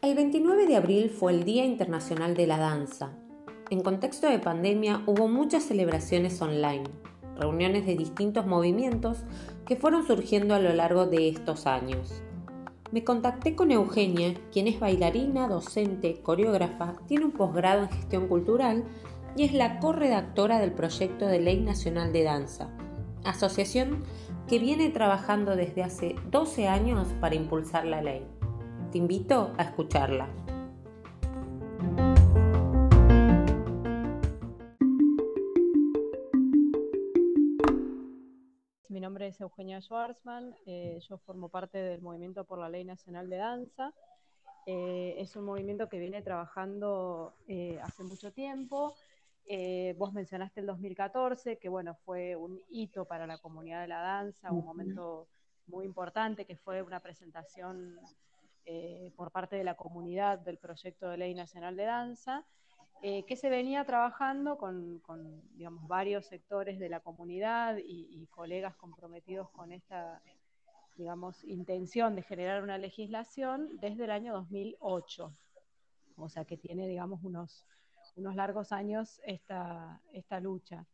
El 29 de abril fue el Día Internacional de la Danza. En contexto de pandemia hubo muchas celebraciones online, reuniones de distintos movimientos que fueron surgiendo a lo largo de estos años. Me contacté con Eugenia, quien es bailarina, docente, coreógrafa, tiene un posgrado en gestión cultural y es la corredactora del proyecto de Ley Nacional de Danza, asociación que viene trabajando desde hace 12 años para impulsar la ley. Te invito a escucharla. Mi nombre es Eugenia Schwarzman, eh, yo formo parte del Movimiento por la Ley Nacional de Danza. Eh, es un movimiento que viene trabajando eh, hace mucho tiempo. Vos mencionaste el 2014, que bueno, fue un hito para la comunidad de la danza, un momento muy importante, que fue una presentación eh, por parte de la comunidad del proyecto de ley nacional de danza, eh, que se venía trabajando con, digamos, varios sectores de la comunidad y, colegas comprometidos con esta digamos, intención de generar una legislación desde el año 2008. O sea que tiene, digamos, unos, unos largos años esta, esta lucha.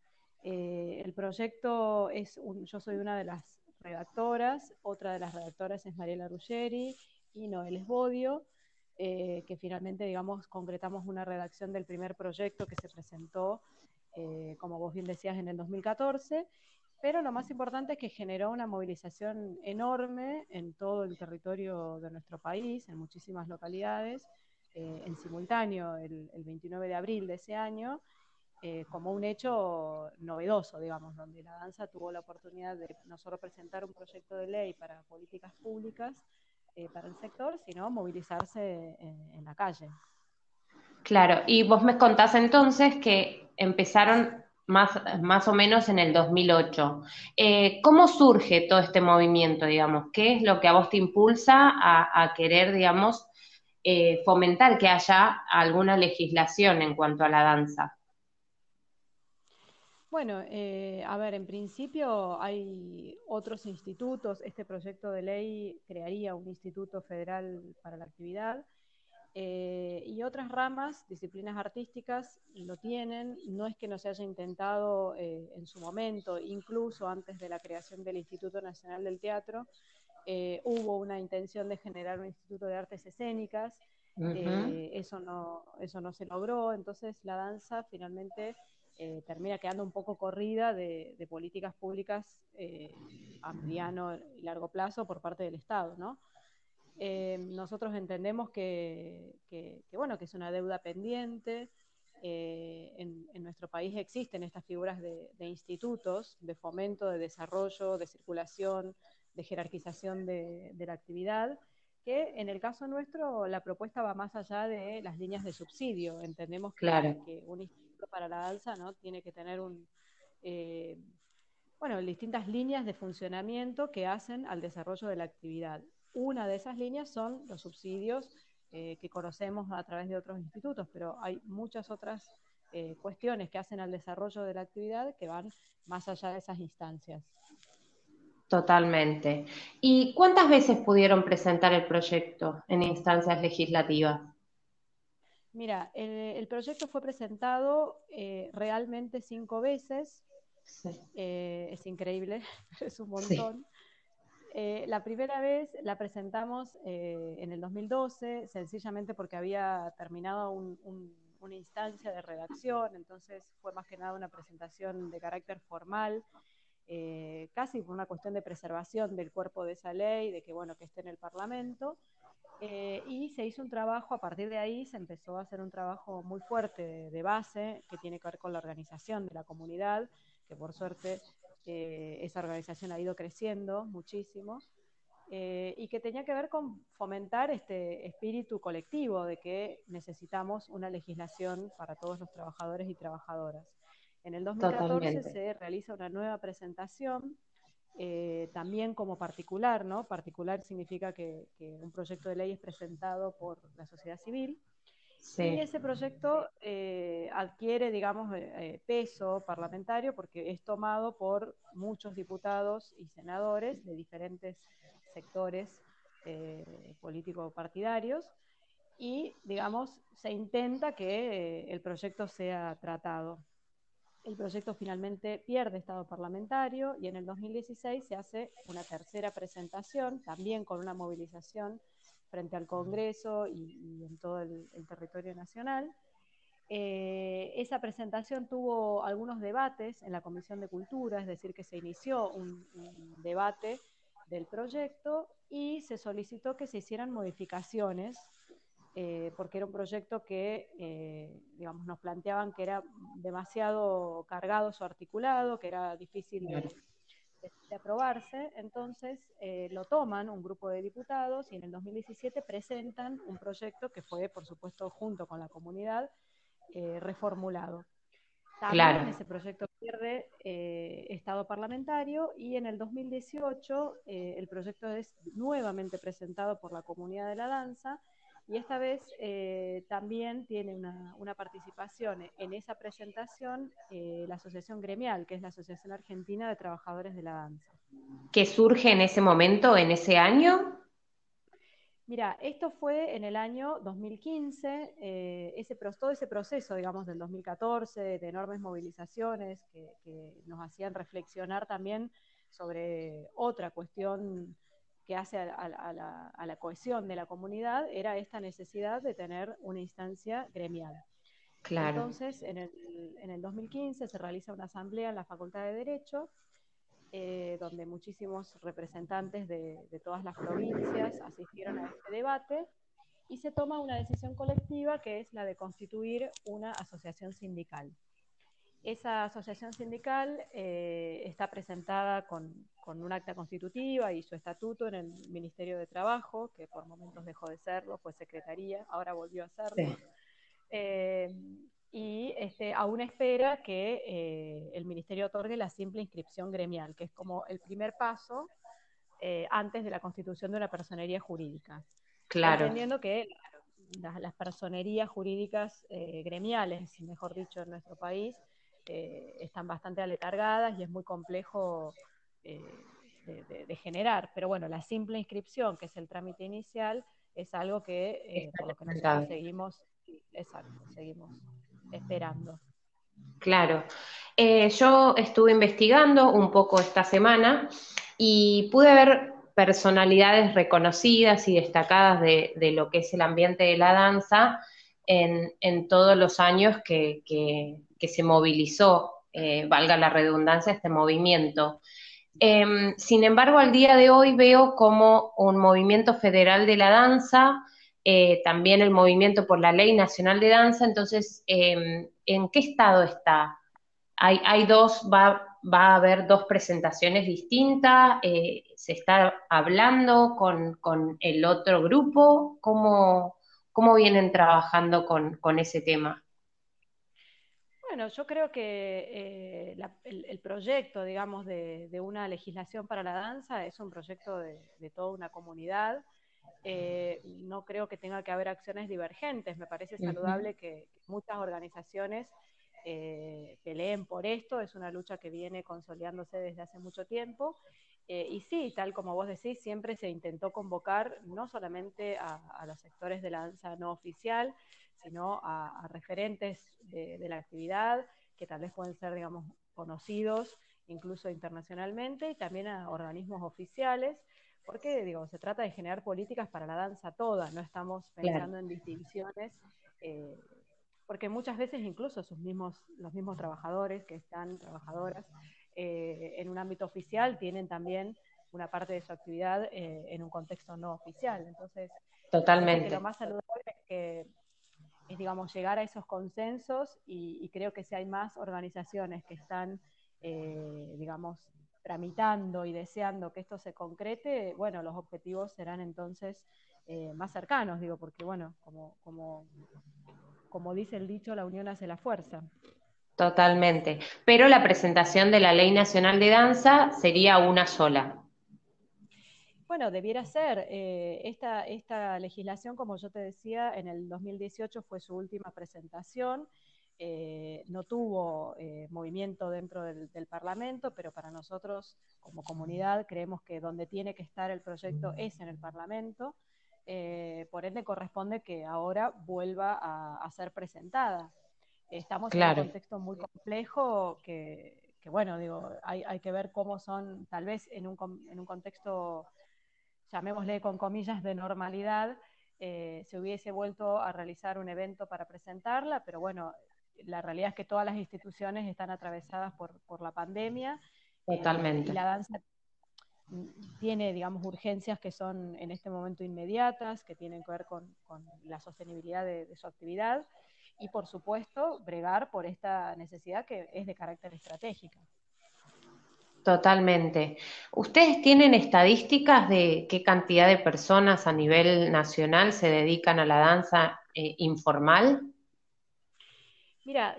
Eh, el proyecto es, yo soy una de las redactoras, otra de las redactoras es Mariela Ruggeri, y Noel Esbodio, eh, que finalmente, digamos, concretamos una redacción del primer proyecto que se presentó, eh, como vos bien decías, en el 2014. Pero lo más importante es que generó una movilización enorme en todo el territorio de nuestro país, en muchísimas localidades, eh, en simultáneo el, 29 de abril de ese año, como un hecho novedoso, digamos, donde la danza tuvo la oportunidad de no solo presentar un proyecto de ley para políticas públicas, eh, para el sector, sino movilizarse en, la calle. Claro, y vos me contás entonces que empezaron más, más o menos en el 2008. Eh, ¿Cómo surge todo este movimiento, digamos? ¿Qué es lo que a vos te impulsa a, querer, digamos, eh, fomentar que haya alguna legislación en cuanto a la danza? Bueno, eh, a ver, en principio hay otros institutos. Este proyecto de ley crearía un instituto federal para la actividad eh, y otras ramas, disciplinas artísticas, lo tienen. No es que no se haya intentado en su momento, incluso antes de la creación del Instituto Nacional del Teatro, hubo una intención de generar un instituto de artes escénicas. eso, no, eso no se logró. Entonces la danza finalmente eh, termina quedando un poco corrida de, políticas públicas eh, a mediano y largo plazo por parte del Estado, ¿no? Eh, nosotros entendemos que, bueno, que es una deuda pendiente. En, nuestro país existen estas figuras de, institutos de fomento, de desarrollo, de circulación, de jerarquización de, la actividad, que en el caso nuestro la propuesta va más allá de las líneas de subsidio. Entendemos que, que un instituto para la danza, ¿no? Tiene que tener un, eh, bueno, distintas líneas de funcionamiento que hacen al desarrollo de la actividad. Una de esas líneas son los subsidios eh, que conocemos a través de otros institutos, pero hay muchas otras eh, cuestiones que hacen al desarrollo de la actividad que van más allá de esas instancias. Totalmente. ¿Y cuántas veces pudieron presentar el proyecto en instancias legislativas? Mira, el, proyecto fue presentado eh, realmente cinco veces. Eh, es increíble, es un montón. Eh, la primera vez la presentamos en el 2012, sencillamente porque había terminado una instancia de redacción, entonces fue más que nada una presentación de carácter formal, casi por una cuestión de preservación del cuerpo de esa ley, de que bueno que esté en el Parlamento. Eh, y se hizo un trabajo, a partir de ahí se empezó a hacer un trabajo muy fuerte de, base que tiene que ver con la organización de la comunidad, que por suerte eh, esa organización ha ido creciendo muchísimo, eh, y que tenía que ver con fomentar este espíritu colectivo de que necesitamos una legislación para todos los trabajadores y trabajadoras. En el 2014 se realiza una nueva presentación eh, también como particular, ¿no? Particular significa que, un proyecto de ley es presentado por la sociedad civil. Y ese proyecto eh, adquiere, digamos, eh, eh, peso parlamentario porque es tomado por muchos diputados y senadores de diferentes sectores político-partidarios y, digamos, se intenta que el proyecto sea tratado. El proyecto finalmente pierde estado parlamentario y en el 2016 se hace una tercera presentación, también con una movilización frente al Congreso y, en todo el, territorio nacional. Eh, esa presentación tuvo algunos debates en la Comisión de Cultura, es decir, que se inició un, debate del proyecto y se solicitó que se hicieran modificaciones, eh, porque era un proyecto que, eh, digamos, nos planteaban que era demasiado cargado su articulado, que era difícil de, de aprobarse, entonces eh, lo toman un grupo de diputados y en el 2017 presentan un proyecto que fue, por supuesto, junto con la comunidad, eh, reformulado. También ese proyecto pierde eh, estado parlamentario y en el 2018 el proyecto es nuevamente presentado por la comunidad de la danza y esta vez eh, también tiene una, participación en esa presentación eh, la Asociación Gremial, que es la Asociación Argentina de Trabajadores de la Danza. ¿Qué surge en ese momento, en ese año? Mira, esto fue en el año 2015, eh, ese, todo ese proceso, digamos, del 2014, de enormes movilizaciones que, que nos hacían reflexionar también sobre otra cuestión que hace a, la, cohesión de la comunidad era esta necesidad de tener una instancia gremial. Claro. Entonces, en el, en el 2015 se realiza una asamblea en la Facultad de Derecho, eh, donde muchísimos representantes de, de todas las provincias asistieron a este debate y se toma una decisión colectiva que es la de constituir una asociación sindical. Esa asociación sindical eh, está presentada con, un acta constitutiva y su estatuto en el Ministerio de Trabajo, que por momentos dejó de serlo, fue secretaría, ahora volvió a serlo. Eh, y este, aún espera que eh, el Ministerio otorgue la simple inscripción gremial, que es como el primer paso antes de la constitución de una personería jurídica. Claro. Entendiendo que las, las personerías jurídicas gremiales, mejor dicho, en nuestro país, eh, están bastante aletargadas y es muy complejo eh, de, generar. Pero bueno, la simple inscripción, que es el trámite inicial, es algo que, eh, por lo que nosotros seguimos, exacto, seguimos esperando. Claro. yo estuve investigando un poco esta semana y pude ver personalidades reconocidas y destacadas de, lo que es el ambiente de la danza en, todos los años que, que se movilizó, eh, valga la redundancia, este movimiento. Em, sin embargo, al día de hoy veo como un movimiento federal de la danza, eh, también el movimiento por la Ley Nacional de Danza, entonces, em, ¿en qué estado está? Hay, dos, va, a haber dos presentaciones distintas, eh, se está hablando con, el otro grupo, ¿cómo, cómo vienen trabajando con ese tema? Bueno, yo creo que eh, el, proyecto, digamos, de, una legislación para la danza es un proyecto de, toda una comunidad. Eh, no creo que tenga que haber acciones divergentes. Me parece saludable que muchas organizaciones eh, peleen por esto. Es una lucha que viene consolidándose desde hace mucho tiempo. Y sí, tal como vos decís, siempre se intentó convocar no solamente a los sectores de la danza no oficial, sino a, referentes de, la actividad que tal vez pueden ser, digamos, conocidos incluso internacionalmente y también a organismos oficiales, porque, digo, se trata de generar políticas para la danza toda, no estamos pensando en distinciones, eh, porque muchas veces incluso sus mismos, los mismos trabajadores que están, trabajadoras, eh, en un ámbito oficial tienen también una parte de su actividad eh, en un contexto no oficial. Entonces, Totalmente. lo más saludable es que es, digamos, llegar a esos consensos y, creo que si hay más organizaciones que están, eh, digamos, tramitando y deseando que esto se concrete, bueno, los objetivos serán entonces eh, más cercanos, digo, porque, bueno, como, como, como dice el dicho, la unión hace la fuerza. Totalmente. Pero la presentación de la Ley Nacional de Danza sería una sola. bueno, debiera ser. Eh, esta, esta legislación, como yo te decía, en el 2018 fue su última presentación. Eh, no tuvo eh, movimiento dentro del, Parlamento, pero para nosotros como comunidad creemos que donde tiene que estar el proyecto es en el Parlamento. por ende, corresponde que ahora vuelva a, ser presentada. Estamos en un contexto muy complejo que, bueno, digo, hay, hay, que ver cómo son, tal vez en un, en un contexto llamémosle con comillas, de normalidad, eh, se hubiese vuelto a realizar un evento para presentarla, pero bueno, la realidad es que todas las instituciones están atravesadas por, la pandemia. Eh, Totalmente. y la danza tiene, digamos, urgencias que son en este momento inmediatas, que tienen que ver con, la sostenibilidad de, su actividad y, por supuesto, bregar por esta necesidad que es de carácter estratégica. Totalmente. ¿Ustedes tienen estadísticas de qué cantidad de personas a nivel nacional se dedican a la danza eh, informal? Mira,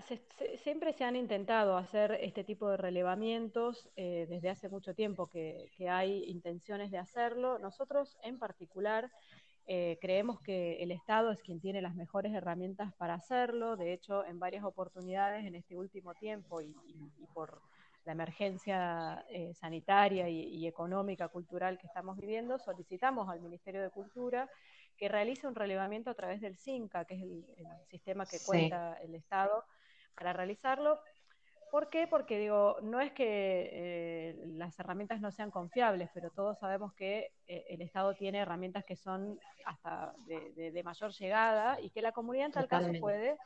siempre se han intentado hacer este tipo de relevamientos eh, desde hace mucho tiempo que, hay intenciones de hacerlo. Nosotros en particular eh, creemos que el Estado es quien tiene las mejores herramientas para hacerlo. De hecho, en varias oportunidades en este último tiempo y por la emergencia eh, sanitaria y, económica, cultural que estamos viviendo, solicitamos al Ministerio de Cultura que realice un relevamiento a través del CINCA, que es el, sistema que cuenta el Estado, para realizarlo. ¿Por qué? Porque digo, no es que eh, las herramientas no sean confiables, pero todos sabemos que eh, el Estado tiene herramientas que son hasta de, mayor llegada y que la comunidad en tal caso puede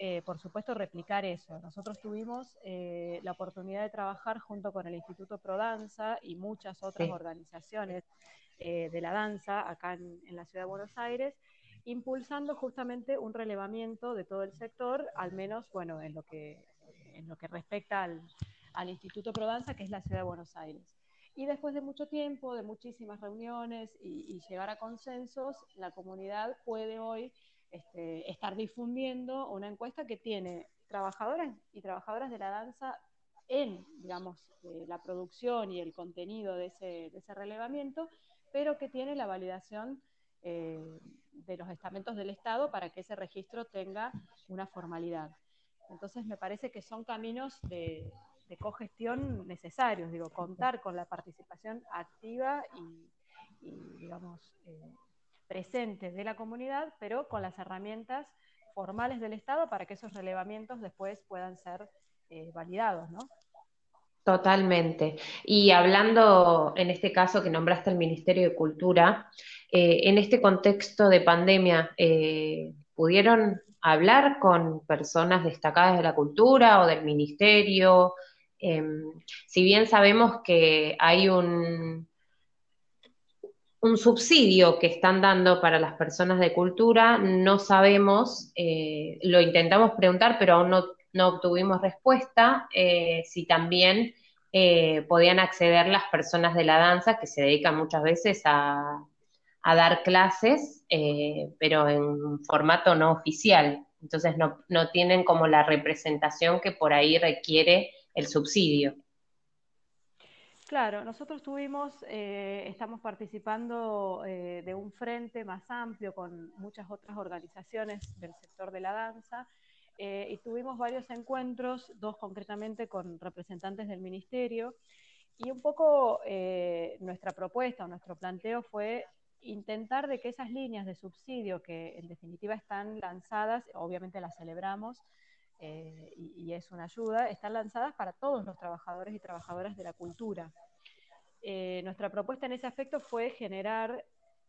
eh, por supuesto, replicar eso. Nosotros tuvimos la oportunidad de trabajar junto con el Instituto Prodanza y muchas otras organizaciones de la danza acá en, la ciudad de Buenos Aires, impulsando justamente un relevamiento de todo el sector, al menos, bueno, en lo que, en lo que respecta al, Instituto Prodanza, que es la ciudad de Buenos Aires. Y después de mucho tiempo, de muchísimas reuniones y llegar a consensos, la comunidad puede hoy este, estar difundiendo una encuesta que tiene trabajadoras y trabajadoras de la danza en, digamos, eh, la producción y el contenido de ese, relevamiento, pero que tiene la validación eh, de los estamentos del Estado para que ese registro tenga una formalidad. Entonces, me parece que son caminos de, cogestión necesarios, digo, contar con la participación activa y, digamos, eh, presentes de la comunidad, pero con las herramientas formales del Estado para que esos relevamientos después puedan ser eh, validados, ¿no? Totalmente. Y hablando en este caso que nombraste el Ministerio de Cultura, eh, en este contexto de pandemia, ¿pudieron hablar con personas destacadas de la cultura o del Ministerio? Em, si bien sabemos que hay un, un subsidio que están dando para las personas de cultura, no sabemos, eh, lo intentamos preguntar, pero aún no, obtuvimos respuesta, eh, si también eh, podían acceder las personas de la danza que se dedican muchas veces a, dar clases, pero en formato no oficial. Entonces no, no tienen como la representación que por ahí requiere el subsidio. Claro, nosotros tuvimos, eh, estamos participando eh, de un frente más amplio con muchas otras organizaciones del sector de la danza eh, y tuvimos varios encuentros, dos concretamente con representantes del ministerio y un poco nuestra propuesta o nuestro planteo fue intentar de que esas líneas de subsidio que en definitiva están lanzadas, obviamente las celebramos, eh, y, es una ayuda, están lanzadas para todos los trabajadores y trabajadoras de la cultura. Eh, nuestra propuesta en ese aspecto fue generar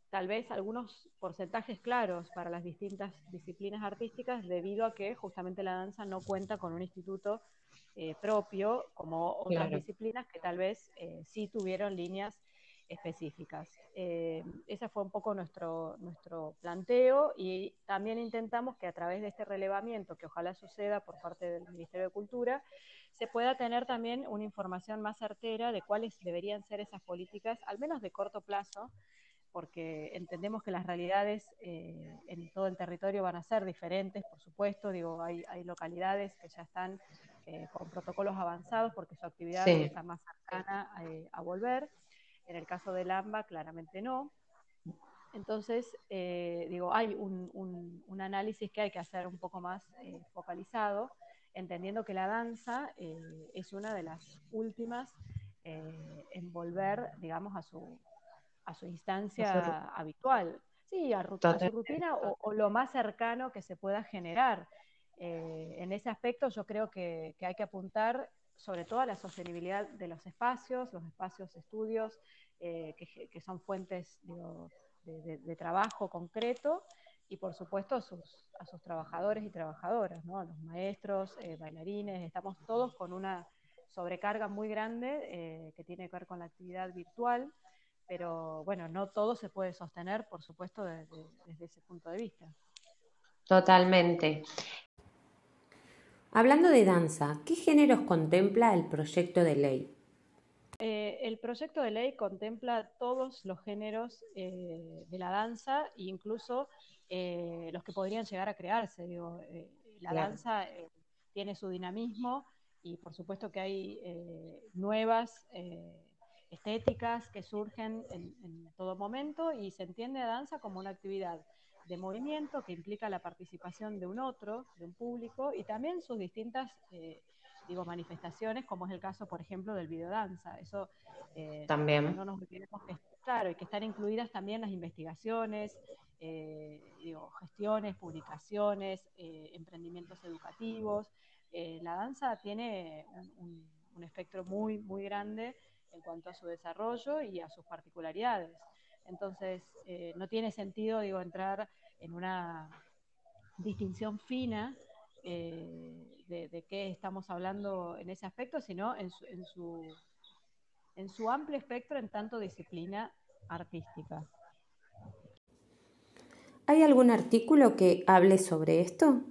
tal vez algunos porcentajes claros para las distintas disciplinas artísticas debido a que justamente la danza no cuenta con un instituto eh, propio como otras disciplinas que tal vez sí tuvieron líneas específicas. Eh, ese fue un poco nuestro, nuestro planteo y también intentamos que a través de este relevamiento, que ojalá suceda por parte del Ministerio de Cultura, se pueda tener también una información más certera de cuáles deberían ser esas políticas, al menos de corto plazo, porque entendemos que las realidades eh, en todo el territorio van a ser diferentes, por supuesto, digo, hay, hay localidades que ya están eh, con protocolos avanzados porque su actividad está más cercana a volver En el caso del AMBA, claramente no. Entonces, eh, digo, hay un, análisis que hay que hacer un poco más eh, focalizado, entendiendo que la danza eh, es una de las últimas en volver, digamos, a su, a su instancia habitual. Sí, a, su rutina o, lo más cercano que se pueda generar. en ese aspecto yo creo que, hay que apuntar sobre todo a la sostenibilidad de los espacios, los espacios estudios, que, que, son fuentes digo, de, trabajo concreto y por supuesto a sus, a sus trabajadores y trabajadoras, ¿no? a los maestros, eh, bailarines, estamos todos con una sobrecarga muy grande eh, que tiene que ver con la actividad virtual, pero bueno, no todo se puede sostener, por supuesto, desde, desde ese punto de vista. Totalmente. Hablando de danza, ¿qué géneros contempla el proyecto de ley? Eh, el proyecto de ley contempla todos los géneros eh, de la danza, incluso eh, los que podrían llegar a crearse. la danza tiene su dinamismo y por supuesto que hay nuevas estéticas que surgen en, en, todo momento y se entiende a danza como una actividad de movimiento que implica la participación de un otro, de un público y también sus distintas digo, manifestaciones, como es el caso, por ejemplo, del videodanza. Eso eh, también. No nos olvidemos que, claro, y que están incluidas también las investigaciones, eh, digo, gestiones, publicaciones, eh, emprendimientos educativos. la danza tiene un, un, espectro muy, muy grande en cuanto a su desarrollo y a sus particularidades. Entonces, no tiene sentido, digo, entrar en una distinción fina eh, de, qué estamos hablando en ese aspecto, sino en su, en su, en su amplio espectro en tanto disciplina artística. ¿Hay algún artículo que hable sobre esto?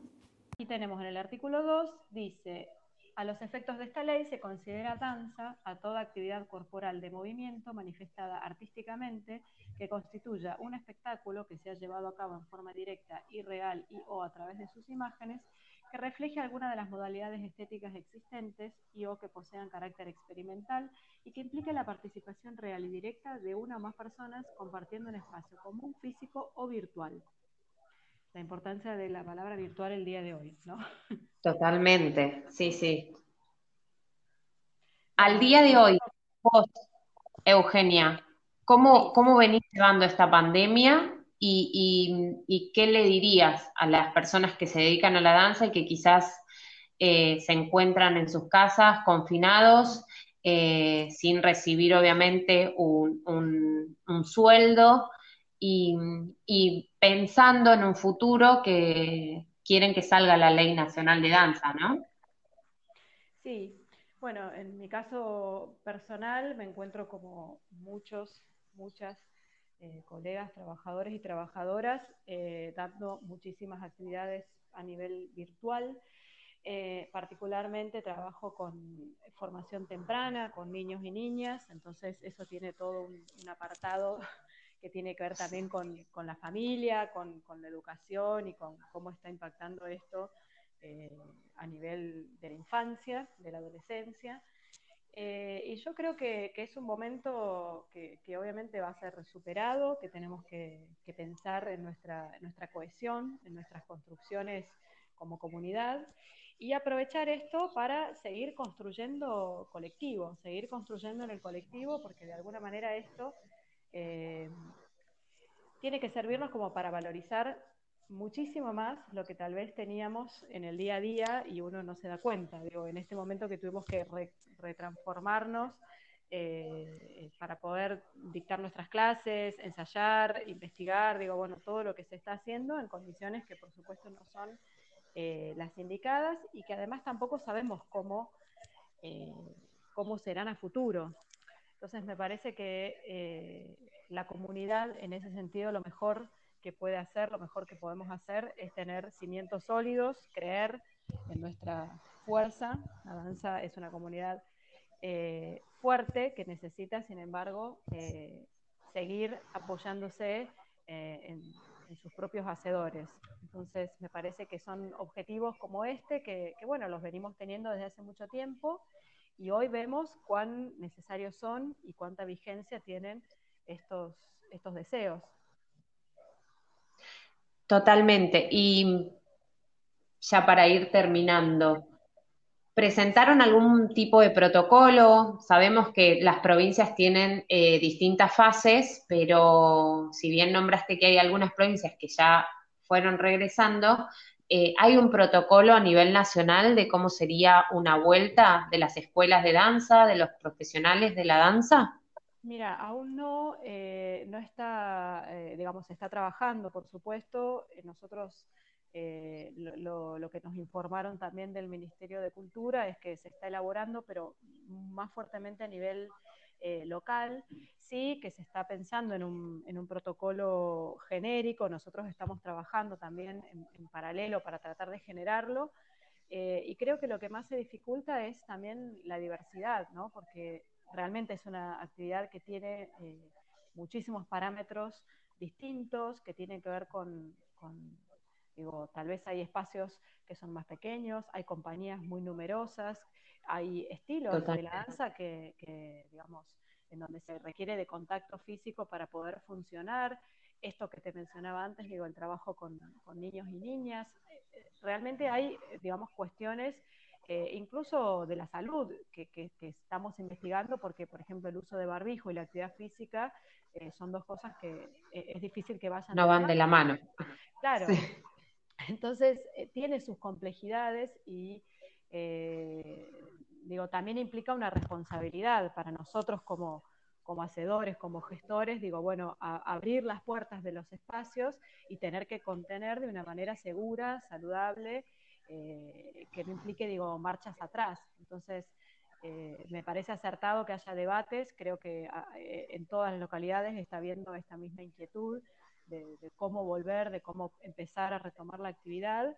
Aquí tenemos en el artículo 2, dice, a los efectos de esta ley se considera danza a toda actividad corporal de movimiento manifestada artísticamente que constituya un espectáculo que se ha llevado a cabo en forma directa y real y o a través de sus imágenes que refleje alguna de las modalidades estéticas existentes y o que posean carácter experimental y que implique la participación real y directa de una o más personas compartiendo un espacio común, físico o virtual. La importancia de la palabra virtual el día de hoy, ¿no? Totalmente, sí, sí. Al día de hoy, vos, Eugenia, ¿cómo, cómo venís llevando esta pandemia y, qué le dirías a las personas que se dedican a la danza y que quizás eh, se encuentran en sus casas confinados, eh, sin recibir obviamente un, sueldo y, pensando en un futuro que quieren que salga la ley nacional de danza, ¿no? Sí, bueno, en mi caso personal me encuentro como muchos, muchas eh, colegas, trabajadores y trabajadoras, eh, dando muchísimas actividades a nivel virtual. Eh, particularmente trabajo con formación temprana, con niños y niñas, entonces eso tiene todo un, apartado que tiene que ver también con, la familia, con, con, la educación y con cómo está impactando esto a nivel de la infancia, de la adolescencia. Eh, y yo creo que, es un momento que, obviamente va a ser superado, que tenemos que, pensar en nuestra, nuestra cohesión, en nuestras construcciones como comunidad y aprovechar esto para seguir construyendo colectivo, seguir construyendo en el colectivo, porque de alguna manera esto eh, tiene que servirnos como para valorizar muchísimo más lo que tal vez teníamos en el día a día y uno no se da cuenta. Digo, en este momento que tuvimos que retransformarnos eh, para poder dictar nuestras clases, ensayar, investigar, digo, bueno, todo lo que se está haciendo en condiciones que por supuesto no son eh, las indicadas y que además tampoco sabemos cómo, cómo serán a futuro. Entonces me parece que la comunidad en ese sentido lo mejor que puede hacer, lo mejor que podemos hacer es tener cimientos sólidos, creer en nuestra fuerza. La danza es una comunidad eh, fuerte que necesita, sin embargo, eh, seguir apoyándose eh, en, sus propios hacedores. Entonces, me parece que son objetivos como este, que, bueno, los venimos teniendo desde hace mucho tiempo y hoy vemos cuán necesarios son y cuánta vigencia tienen estos, estos deseos. Totalmente. Y ya para ir terminando, ¿presentaron algún tipo de protocolo? Sabemos que las provincias tienen eh, distintas fases, pero si bien nombraste que hay algunas provincias que ya fueron regresando, eh, ¿hay un protocolo a nivel nacional de cómo sería una vuelta de las escuelas de danza, de los profesionales de la danza? Mira, aún no, eh, no está, digamos, se está trabajando, por supuesto. Nosotros eh, lo, que nos informaron también del Ministerio de Cultura es que se está elaborando, pero más fuertemente a nivel eh, local, sí que se está pensando en un, en un, protocolo genérico, nosotros estamos trabajando también en, paralelo para tratar de generarlo, eh, y creo que lo que más se dificulta es también la diversidad, ¿no? porque realmente es una actividad que tiene muchísimos parámetros distintos, que tienen que ver con Digo, tal vez hay espacios que son más pequeños, hay compañías muy numerosas, hay estilos de la danza que, digamos, en donde se requiere de contacto físico para poder funcionar. Esto que te mencionaba antes, digo, el trabajo con, niños y niñas. Realmente hay, digamos, cuestiones eh, incluso de la salud que, estamos investigando, porque, por ejemplo, el uso de barbijo y la actividad física eh, son dos cosas que eh, es difícil que vayan. No van de la mano. Claro. Entonces, eh, tiene sus complejidades y, eh, digo, también implica una responsabilidad para nosotros como, hacedores, como gestores, digo, bueno, abrir las puertas de los espacios y tener que contener de una manera segura, saludable, eh, que no implique, digo, marchas atrás. Entonces, me parece acertado que haya debates, creo que ah, en todas las localidades está habiendo esta misma inquietud de, cómo volver, de cómo empezar a retomar la actividad.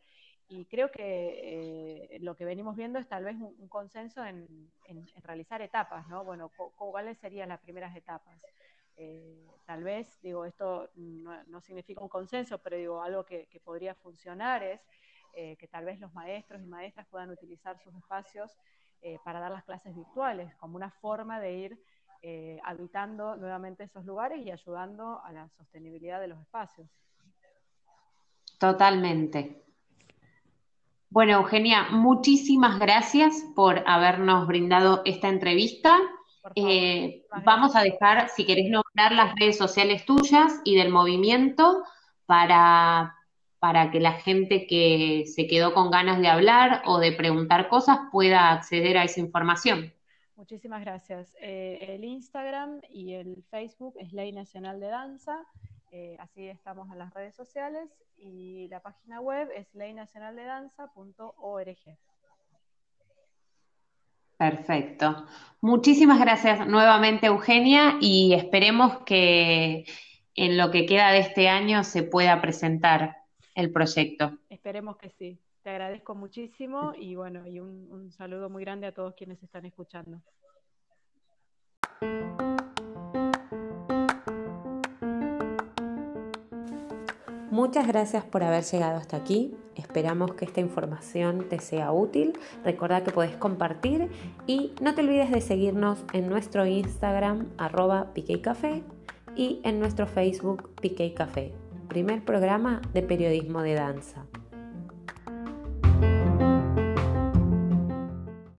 Y creo que eh, lo que venimos viendo es tal vez un, consenso en, realizar etapas, ¿no? Bueno, ¿cuáles serían las primeras etapas? Eh, tal vez, digo, esto no, significa un consenso, pero digo, algo que, podría funcionar es eh, que tal vez los maestros y maestras puedan utilizar sus espacios para dar las clases virtuales como una forma de ir eh, habitando nuevamente esos lugares y ayudando a la sostenibilidad de los espacios. Totalmente. Bueno, Eugenia, muchísimas gracias por habernos brindado esta entrevista. Eh, vamos a dejar, si querés nombrar las redes sociales tuyas y del movimiento para, para que la gente que se quedó con ganas de hablar o de preguntar cosas pueda acceder a esa información. Muchísimas gracias. Eh, el Instagram y el Facebook es Ley Nacional de Danza, eh, así estamos en las redes sociales y la página web es leynacionaldedanza.org. Perfecto. Muchísimas gracias nuevamente, Eugenia, y esperemos que en lo que queda de este año se pueda presentar el proyecto. Esperemos que sí. Te agradezco muchísimo y bueno, y un, saludo muy grande a todos quienes están escuchando. Muchas gracias por haber llegado hasta aquí. Esperamos que esta información te sea útil. Recuerda que puedes compartir y no te olvides de seguirnos en nuestro Instagram arroba Café y en nuestro Facebook Piqué Café, primer programa de periodismo de danza.